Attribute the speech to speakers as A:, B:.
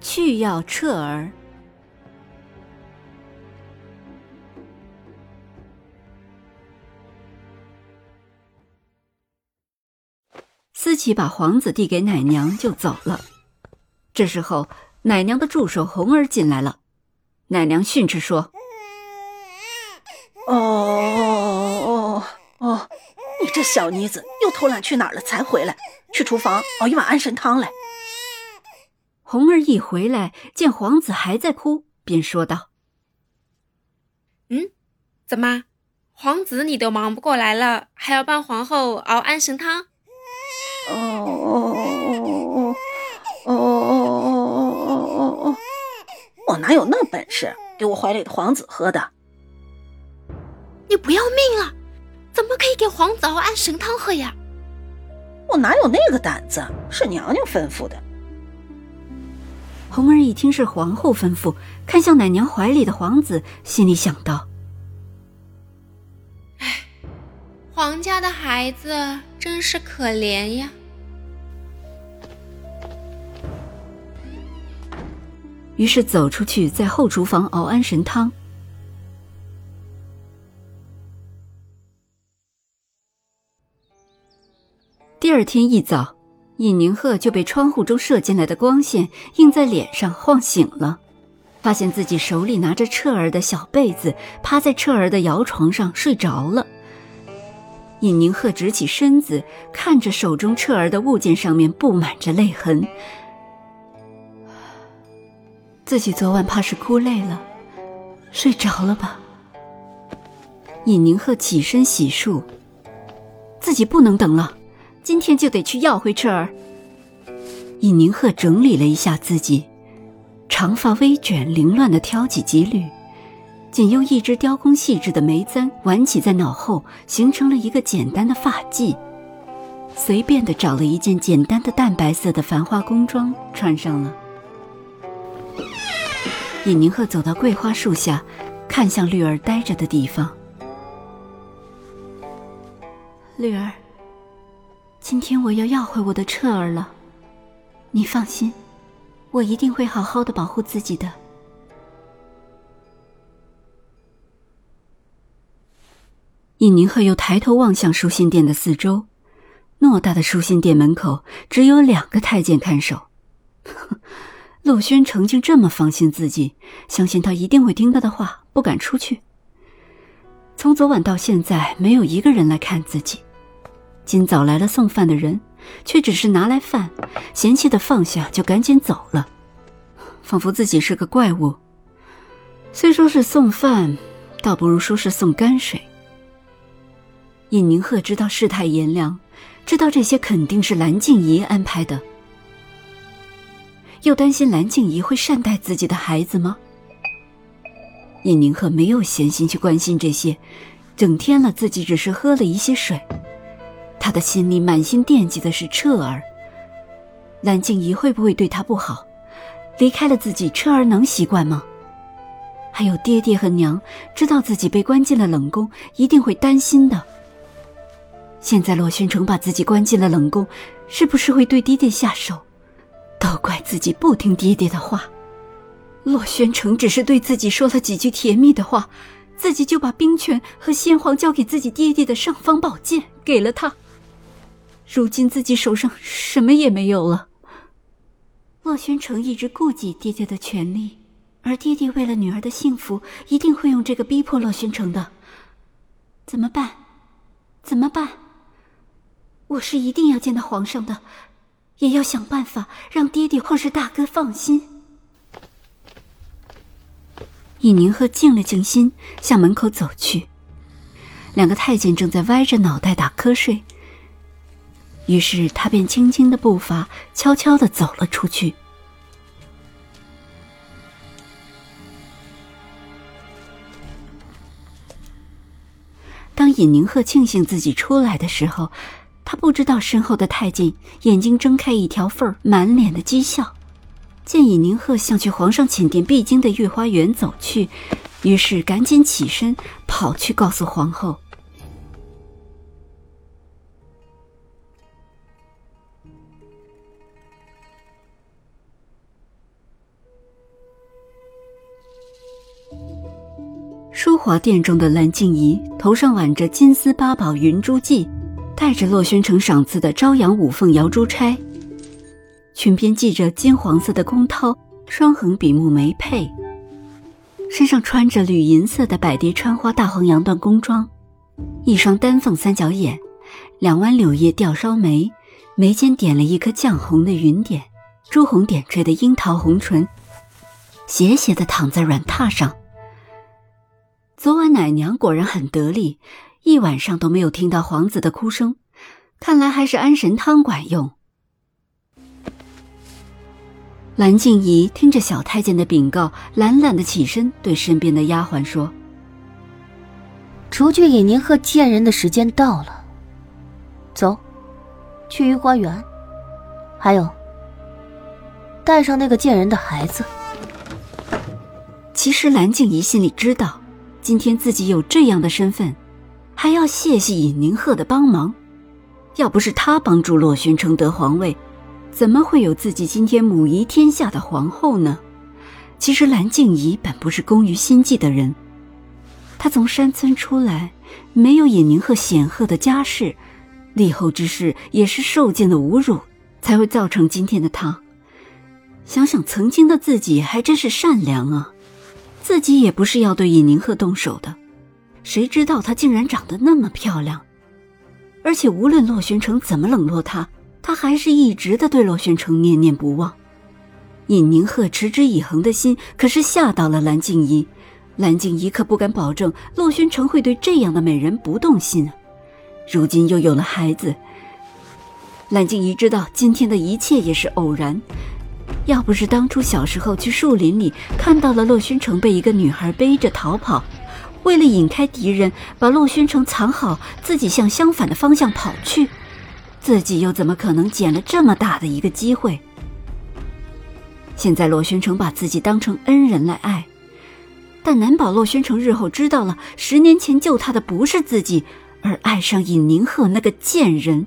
A: 去要彻儿。思琪把皇子递给奶娘就走了。这时候，奶娘的助手红儿进来了。奶娘训斥说：“
B: 哦哦哦，你这小妮子又偷懒去哪儿了？才回来？去厨房熬一碗安神汤来。”
A: 红儿一回来，见皇子还在哭，便说道：“
C: 嗯，怎么，皇子你都忙不过来了，还要帮皇后熬安神汤？”“
B: 哦哦哦哦哦哦哦哦哦哦！我哪有那本事给我怀里的皇子喝的？
C: 你不要命了？怎么可以给皇子熬安神汤喝呀？
B: 我哪有那个胆子？是娘娘吩咐的。”
A: 红儿一听是皇后吩咐，看向奶娘怀里的皇子，心里想到：“
C: 哎，皇家的孩子真是可怜呀。”
A: 于是走出去，在后厨房熬安神汤。第二天一早。尹宁鹤就被窗户中射进来的光线映在脸上晃醒了，发现自己手里拿着彻儿的小被子，趴在彻儿的摇床上睡着了。尹宁鹤直起身子，看着手中彻儿的物件上面布满着泪痕，自己昨晚怕是哭累了，睡着了吧？尹宁鹤起身洗漱，自己不能等了。今天就得去要回彻儿。尹宁鹤整理了一下自己，长发微卷，凌乱的挑起几缕，仅用一支雕工细致的眉簪挽起在脑后，形成了一个简单的发髻。随便的找了一件简单的淡白色的繁花工装穿上了。尹宁鹤走到桂花树下，看向绿儿呆着的地方，绿儿。今天我要要回我的彻儿了，你放心，我一定会好好的保护自己的。尹宁鹤又抬头望向书信殿的四周，偌大的书信殿门口只有两个太监看守。陆轩成竟这么放心自己，相信他一定会听他的话，不敢出去。从昨晚到现在，没有一个人来看自己。今早来了送饭的人，却只是拿来饭，嫌弃的放下就赶紧走了，仿佛自己是个怪物。虽说是送饭，倒不如说是送泔水。尹宁鹤知道世态炎凉，知道这些肯定是蓝静怡安排的，又担心蓝静怡会善待自己的孩子吗？尹宁鹤没有闲心去关心这些，整天了自己只是喝了一些水。他的心里满心惦记的是彻儿，蓝静怡会不会对他不好？离开了自己，彻儿能习惯吗？还有爹爹和娘，知道自己被关进了冷宫，一定会担心的。现在洛宣城把自己关进了冷宫，是不是会对爹爹下手？都怪自己不听爹爹的话。洛宣城只是对自己说了几句甜蜜的话，自己就把兵权和先皇交给自己爹爹的尚方宝剑给了他。如今自己手上什么也没有了。洛宣城一直顾及爹爹的权利，而爹爹为了女儿的幸福，一定会用这个逼迫洛宣城的。怎么办？怎么办？我是一定要见到皇上的，也要想办法让爹爹或是大哥放心。尹宁鹤静了静心，向门口走去。两个太监正在歪着脑袋打瞌睡。于是他便轻轻的步伐，悄悄的走了出去。当尹宁鹤庆幸自己出来的时候，他不知道身后的太监眼睛睁开一条缝儿，满脸的讥笑。见尹宁鹤向去皇上寝殿必经的御花园走去，于是赶紧起身跑去告诉皇后。华殿中的蓝静怡头上挽着金丝八宝云珠髻，戴着洛宣城赏赐的朝阳五凤瑶珠钗，裙边系着金黄色的宫绦，双横比目眉佩，身上穿着绿银色的百蝶穿花大黄洋缎宫装，一双丹凤三角眼，两弯柳叶吊梢眉，眉间点了一颗绛红的云点，朱红点缀的樱桃红唇，斜斜的躺在软榻上。昨晚奶娘果然很得力，一晚上都没有听到皇子的哭声，看来还是安神汤管用。蓝静怡听着小太监的禀告，懒懒的起身，对身边的丫鬟说：“
D: 除去尹宁鹤见人的时间到了，走，去御花园。还有，带上那个贱人的孩子。”
A: 其实蓝静怡心里知道。今天自己有这样的身份，还要谢谢尹宁鹤的帮忙。要不是他帮助洛宣城得皇位，怎么会有自己今天母仪天下的皇后呢？其实蓝静怡本不是工于心计的人，她从山村出来，没有尹宁鹤显赫的家世，立后之事也是受尽了侮辱，才会造成今天的她。想想曾经的自己，还真是善良啊。自己也不是要对尹宁鹤动手的，谁知道她竟然长得那么漂亮，而且无论洛宣城怎么冷落她，她还是一直的对洛宣城念念不忘。尹宁鹤持之以恒的心可是吓到了蓝静怡，蓝静怡可不敢保证洛宣城会对这样的美人不动心。如今又有了孩子，蓝静怡知道今天的一切也是偶然。要不是当初小时候去树林里看到了洛宣城被一个女孩背着逃跑，为了引开敌人，把洛宣城藏好，自己向相反的方向跑去，自己又怎么可能捡了这么大的一个机会？现在洛宣城把自己当成恩人来爱，但难保洛宣城日后知道了十年前救他的不是自己，而爱上尹宁鹤那个贱人。